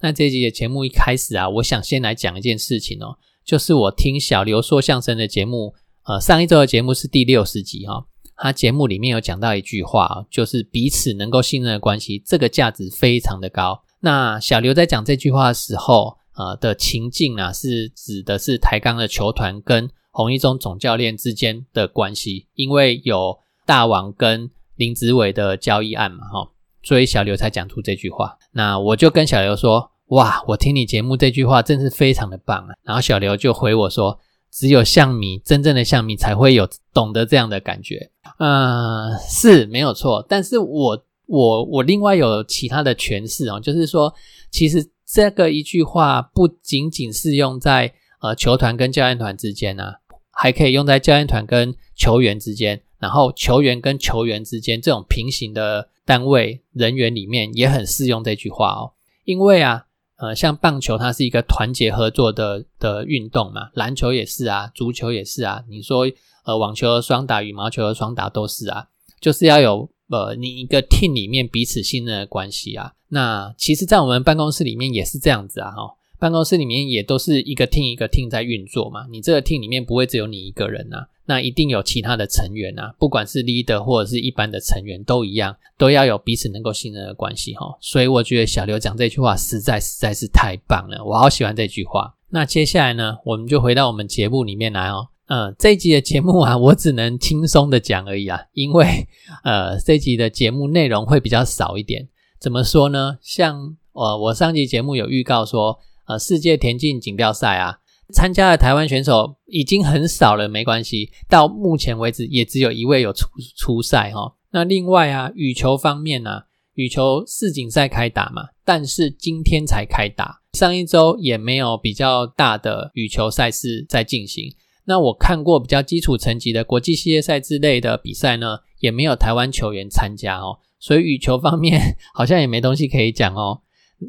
那这一集的节目一开始啊，我想先来讲一件事情哦，就是我听小刘说相声的节目，呃，上一周的节目是第六十集哈、他节目里面有讲到一句话，就是彼此能够信任的关系，这个价值非常的高。那小刘在讲这句话的时候，呃的情境啊，是指的是台钢的球团跟洪一中总教练之间的关系，因为有大王跟林子伟的交易案嘛，哈，所以小刘才讲出这句话。那我就跟小刘说，哇，我听你节目这句话真是非常的棒啊。然后小刘就回我说，只有象迷，真正的象迷才会有懂得这样的感觉。呃，是没有错，但是我我我另外有其他的诠释哦，就是说，其实这个一句话不仅仅适用在呃球团跟教练团之间啊，还可以用在教练团跟球员之间，然后球员跟球员之间这种平行的单位人员里面也很适用这句话哦，因为啊。呃，像棒球，它是一个团结合作的的运动嘛，篮球也是啊，足球也是啊。你说，呃，网球的双打、羽毛球的双打都是啊，就是要有呃，你一个 team 里面彼此信任的关系啊。那其实，在我们办公室里面也是这样子啊，哈，办公室里面也都是一个 team 一个 team 在运作嘛。你这个 team 里面不会只有你一个人呐。那一定有其他的成员啊，不管是 leader 或者是一般的成员都一样，都要有彼此能够信任的关系哈。所以我觉得小刘讲这句话实在实在是太棒了，我好喜欢这句话。那接下来呢，我们就回到我们节目里面来哦。嗯，这一集的节目啊，我只能轻松的讲而已啊，因为呃，这集的节目内容会比较少一点。怎么说呢？像呃，我上集节目有预告说，呃，世界田径锦标赛啊。参加的台湾选手已经很少了，没关系。到目前为止，也只有一位有出出赛哈。那另外啊，羽球方面呢，羽球世锦赛开打嘛，但是今天才开打，上一周也没有比较大的羽球赛事在进行。那我看过比较基础层级的国际系列赛之类的比赛呢，也没有台湾球员参加哦。所以羽球方面 好像也没东西可以讲哦。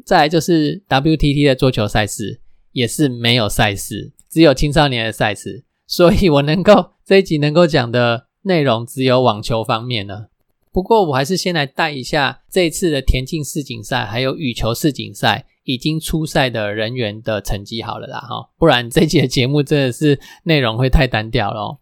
再来就是 WTT 的桌球赛事。也是没有赛事，只有青少年的赛事，所以我能够这一集能够讲的内容只有网球方面呢。不过我还是先来带一下这次的田径世锦赛，还有羽球世锦赛已经出赛的人员的成绩好了啦哈，不然这集的节目真的是内容会太单调了。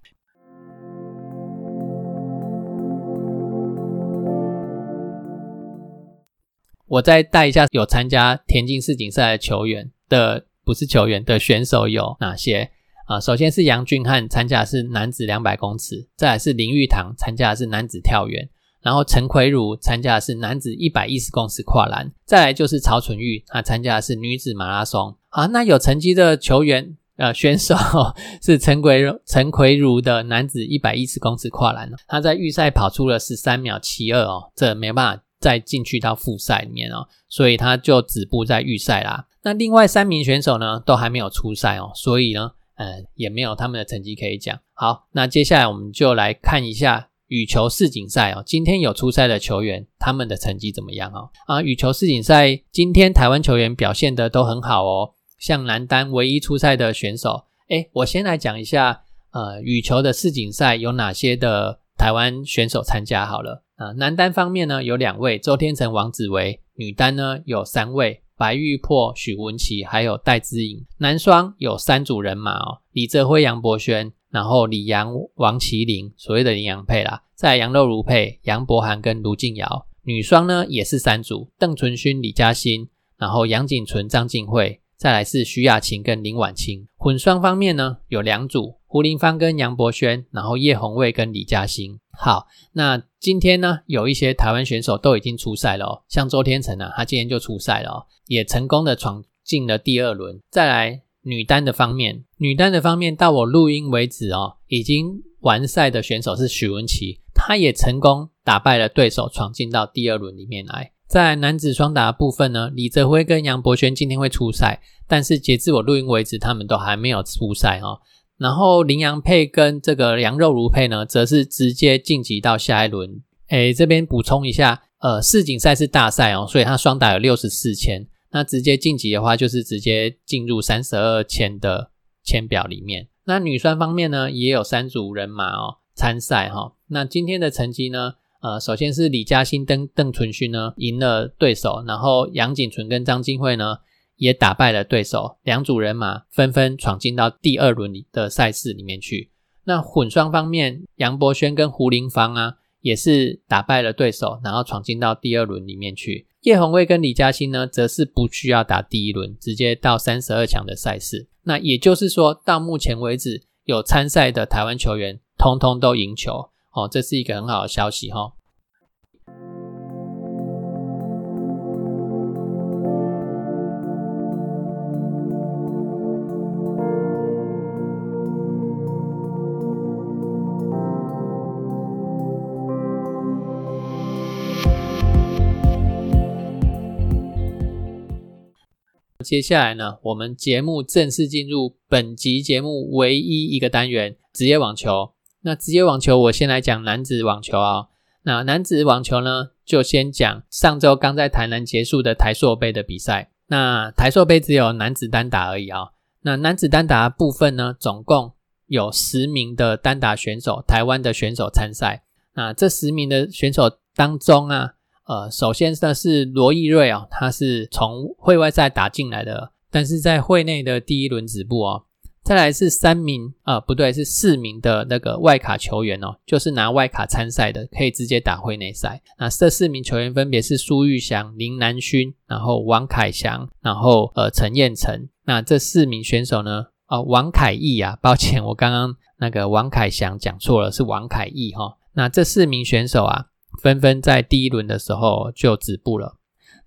我再带一下有参加田径世锦赛的球员的。不是球员的选手有哪些啊？首先是杨俊汉参加的是男子两百公尺，再来是林玉堂参加的是男子跳远，然后陈奎如参加的是男子一百一十公尺跨栏，再来就是曹纯玉，他参加的是女子马拉松。好，那有成绩的球员呃选手 是陈奎陈奎如的男子一百一十公尺跨栏，他在预赛跑出了十三秒七二哦，这没办法再进去到复赛里面哦，所以他就止步在预赛啦。那另外三名选手呢，都还没有出赛哦，所以呢，呃，也没有他们的成绩可以讲。好，那接下来我们就来看一下羽球世锦赛哦，今天有出赛的球员，他们的成绩怎么样哦？啊，羽球世锦赛今天台湾球员表现的都很好哦，像男单唯一出赛的选手，诶，我先来讲一下，呃，羽球的世锦赛有哪些的台湾选手参加好了。啊，男单方面呢有两位，周天成、王子维；女单呢有三位。白玉珀、许文琪，还有戴资颖，男双有三组人马哦，李泽辉、杨博轩，然后李阳、王麒麟，所谓的羚羊配啦，在杨肉如配，杨博涵跟卢静瑶。女双呢也是三组，邓淳勋、李嘉欣，然后杨景纯、张静慧，再来是徐雅琴跟林婉清。混双方面呢有两组，胡林芳跟杨博轩，然后叶红卫跟李嘉欣。好，那今天呢，有一些台湾选手都已经出赛了哦，像周天成啊，他今天就出赛了哦，也成功的闯进了第二轮。再来女单的方面，女单的方面到我录音为止哦，已经完赛的选手是许文琪，她也成功打败了对手，闯进到第二轮里面来。在男子双打部分呢，李泽辉跟杨博轩今天会出赛，但是截至我录音为止，他们都还没有出赛哦。然后羚羊配跟这个羊肉如配呢，则是直接晋级到下一轮。诶，这边补充一下，呃，世锦赛是大赛哦，所以它双打有六十四签，那直接晋级的话，就是直接进入三十二签的签表里面。那女双方面呢，也有三组人马哦参赛哈。那今天的成绩呢？呃，首先是李嘉欣跟邓淳勋呢赢了对手，然后杨景纯跟张金惠呢也打败了对手，两组人马纷纷闯进到第二轮的赛事里面去。那混双方面，杨博轩跟胡林芳啊也是打败了对手，然后闯进到第二轮里面去。叶红卫跟李嘉欣呢，则是不需要打第一轮，直接到三十二强的赛事。那也就是说，到目前为止有参赛的台湾球员，通通都赢球。哦，这是一个很好的消息哈。接下来呢，我们节目正式进入本集节目唯一一个单元——职业网球。那职业网球，我先来讲男子网球啊。那男子网球呢，就先讲上周刚在台南结束的台硕杯的比赛。那台硕杯只有男子单打而已啊。那男子单打部分呢，总共有十名的单打选手，台湾的选手参赛。那这十名的选手当中啊，呃，首先呢是罗毅瑞啊，他是从会外赛打进来的，但是在会内的第一轮止步哦。再来是三名啊，不对，是四名的那个外卡球员哦，就是拿外卡参赛的，可以直接打会内赛。那这四名球员分别是苏玉祥、林南勋，然后王凯翔，然后呃陈彦成。那这四名选手呢？哦，王凯义啊，抱歉，我刚刚那个王凯翔讲错了，是王凯义哈。那这四名选手啊，纷纷在第一轮的时候就止步了。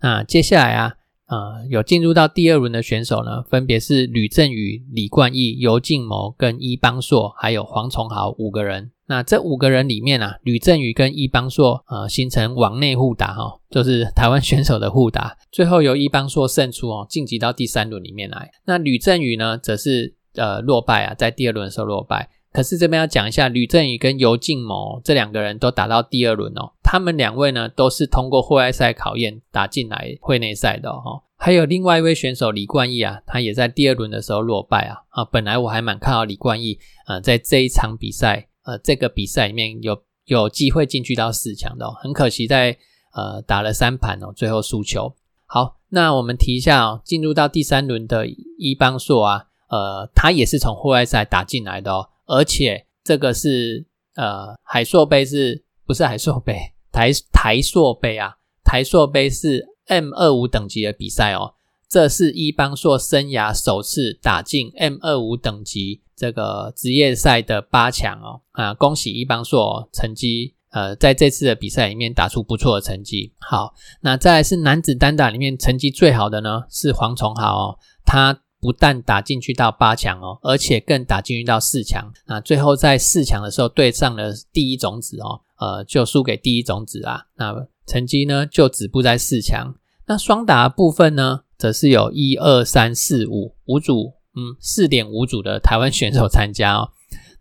那接下来啊。呃，有进入到第二轮的选手呢，分别是吕振宇、李冠毅、尤静谋跟伊邦硕，还有黄崇豪五个人。那这五个人里面啊，吕振宇跟伊邦硕呃形成网内互打哈，就是台湾选手的互打，最后由伊邦硕胜出哦，晋级到第三轮里面来。那吕振宇呢，则是呃落败啊，在第二轮的时候落败。可是这边要讲一下，吕振宇跟尤静谋这两个人都打到第二轮哦。他们两位呢，都是通过户外赛考验打进来会内赛的哈。还有另外一位选手李冠毅啊，他也在第二轮的时候落败啊啊。本来我还蛮看好李冠毅啊，在这一场比赛呃这个比赛里面有有机会进去到四强的，哦很可惜在呃打了三盘哦，最后输球。好，那我们提一下哦，进入到第三轮的伊邦硕啊，呃，他也是从户外赛打进来的哦。而且这个是呃海硕杯是不是海硕杯？台台硕杯啊，台硕杯是 M 二五等级的比赛哦。这是伊邦硕生涯首次打进 M 二五等级这个职业赛的八强哦啊！恭喜伊邦硕成绩呃在这次的比赛里面打出不错的成绩。好，那再来是男子单打里面成绩最好的呢是黄崇豪哦，他。不但打进去到八强哦，而且更打进去到四强。那最后在四强的时候对上了第一种子哦，呃，就输给第一种子啊。那成绩呢就止步在四强。那双打部分呢，则是有一二三四五五组，嗯，四点五组的台湾选手参加哦。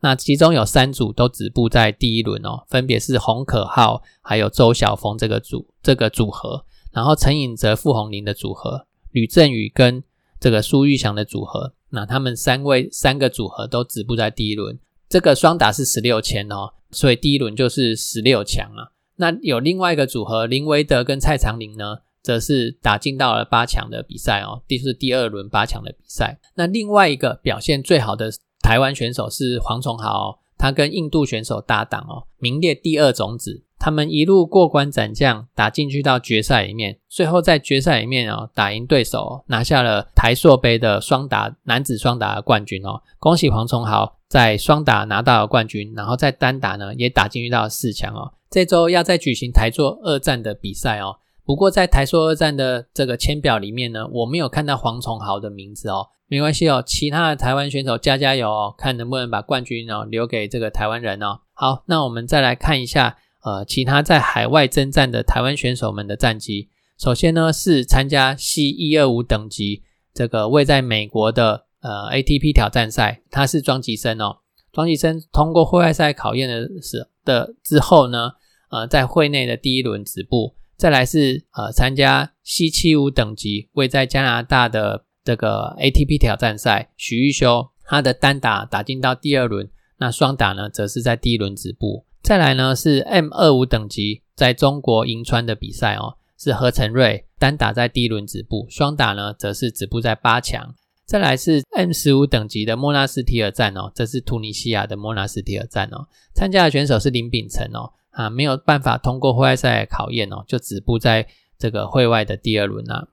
那其中有三组都止步在第一轮哦，分别是洪可浩还有周晓峰这个组这个组合，然后陈颖哲、傅红林的组合，吕振宇跟。这个苏玉祥的组合，那他们三位三个组合都止步在第一轮。这个双打是十六签哦，所以第一轮就是十六强啊。那有另外一个组合林维德跟蔡长林呢，则是打进到了八强的比赛哦，第是第二轮八强的比赛。那另外一个表现最好的台湾选手是黄崇豪，他跟印度选手搭档哦，名列第二种子。他们一路过关斩将，打进去到决赛里面，最后在决赛里面哦，打赢对手，拿下了台硕杯的双打男子双打的冠军哦。恭喜黄崇豪在双打拿到了冠军，然后在单打呢也打进去到四强哦。这周要再举行台硕二战的比赛哦，不过在台硕二战的这个签表里面呢，我没有看到黄崇豪的名字哦。没关系哦，其他的台湾选手加加油哦，看能不能把冠军哦留给这个台湾人哦。好，那我们再来看一下。呃，其他在海外征战的台湾选手们的战绩，首先呢是参加 C 一二五等级这个位在美国的呃 ATP 挑战赛，他是庄吉生哦。庄吉生通过户外赛考验的时的之后呢，呃，在会内的第一轮止步。再来是呃参加 C 七五等级位在加拿大的这个 ATP 挑战赛，许玉修他的单打打进到第二轮，那双打呢则是在第一轮止步。再来呢是 M 二五等级在中国银川的比赛哦，是何成瑞单打在第一轮止步，双打呢则是止步在八强。再来是 M 十五等级的莫纳斯提尔站哦，这是突尼西亚的莫纳斯提尔站哦，参加的选手是林秉辰哦。啊，没有办法通过户外赛考验哦，就止步在这个会外的第二轮啊。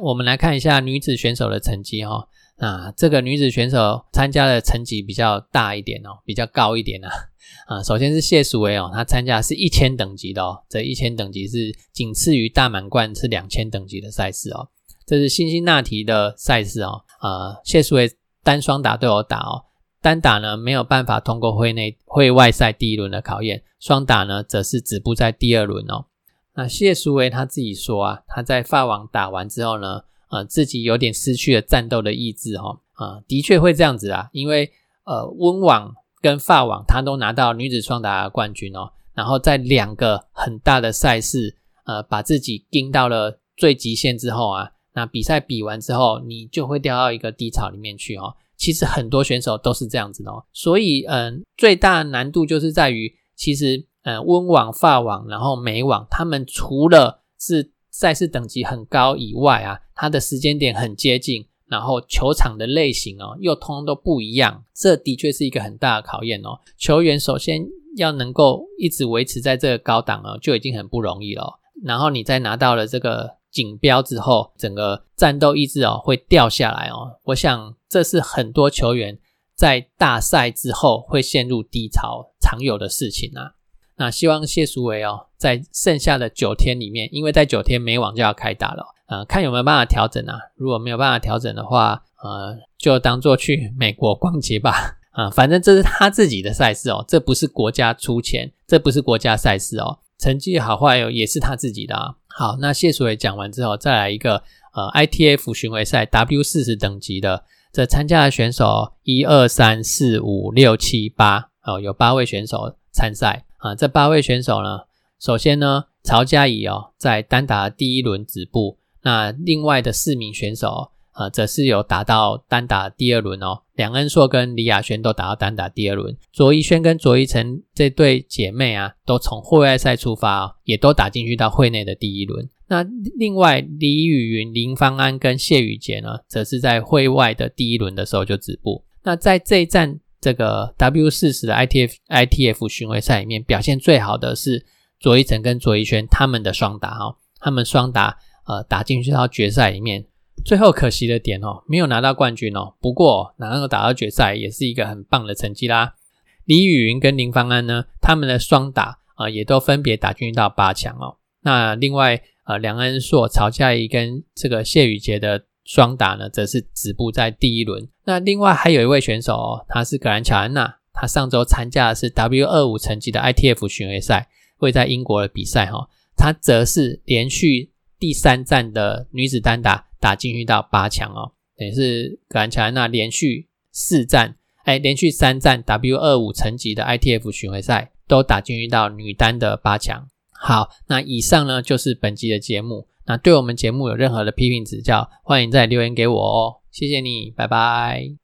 我们来看一下女子选手的成绩哈。啊，这个女子选手参加的成绩比较大一点哦，比较高一点啊。啊，首先是谢淑薇哦，她参加是一千等级的哦，这一千等级是仅次于大满贯是两千等级的赛事哦。这是辛辛那提的赛事哦。啊，谢淑薇单双打都有打哦。单打呢没有办法通过会内会外赛第一轮的考验，双打呢则是止步在第二轮哦。那谢淑薇他自己说啊，他在法网打完之后呢，呃，自己有点失去了战斗的意志哈啊，的确会这样子啊，因为呃温网跟法网他都拿到女子双打冠军哦，然后在两个很大的赛事呃把自己盯到了最极限之后啊，那比赛比完之后你就会掉到一个低潮里面去哦。其实很多选手都是这样子的哦，所以嗯，最大难度就是在于，其实嗯，温网、法网，然后美网，他们除了是赛事等级很高以外啊，它的时间点很接近，然后球场的类型哦，又通通都不一样，这的确是一个很大的考验哦。球员首先要能够一直维持在这个高档哦，就已经很不容易了。然后你再拿到了这个。锦标之后，整个战斗意志哦会掉下来哦。我想这是很多球员在大赛之后会陷入低潮常有的事情啊。那希望谢淑薇哦，在剩下的九天里面，因为在九天美网就要开打了，呃，看有没有办法调整啊。如果没有办法调整的话，呃，就当做去美国逛街吧。啊，反正这是他自己的赛事哦，这不是国家出钱，这不是国家赛事哦。成绩好坏哦，也是他自己的啊。好，那谢淑伟讲完之后，再来一个呃，ITF 巡回赛 W 四十等级的，这参加的选手一二三四五六七八哦，有八位选手参赛啊。这八位选手呢，首先呢，曹嘉怡哦，在单打第一轮止步，那另外的四名选手。呃，则是有打到单打第二轮哦。梁恩硕跟李亚轩都打到单打第二轮，卓一轩跟卓一晨这对姐妹啊，都从户外赛出发哦，也都打进去到会内的第一轮。那另外李雨云、林芳安跟谢宇杰呢，则是在会外的第一轮的时候就止步。那在这一站这个 W 四十的 ITF ITF 巡回赛里面，表现最好的是卓一晨跟卓一轩他们的双打哈，他们双打呃打进去到决赛里面。最后可惜的点哦，没有拿到冠军哦。不过能够打到决赛也是一个很棒的成绩啦。李雨云跟林芳安呢，他们的双打啊也都分别打进到八强哦。那另外呃梁恩硕、曹佳怡跟这个谢宇杰的双打呢，则是止步在第一轮。那另外还有一位选手哦，他是格兰乔安娜，他上周参加的是 W 二五层级的 ITF 巡回赛，会在英国的比赛哈。他则是连续第三站的女子单打。打进去到八强哦，等于是格兰乔安娜连续四战，哎，连续三站 W 二五层级的 ITF 巡回赛都打进去到女单的八强。好，那以上呢就是本集的节目。那对我们节目有任何的批评指教，欢迎再留言给我哦。谢谢你，拜拜。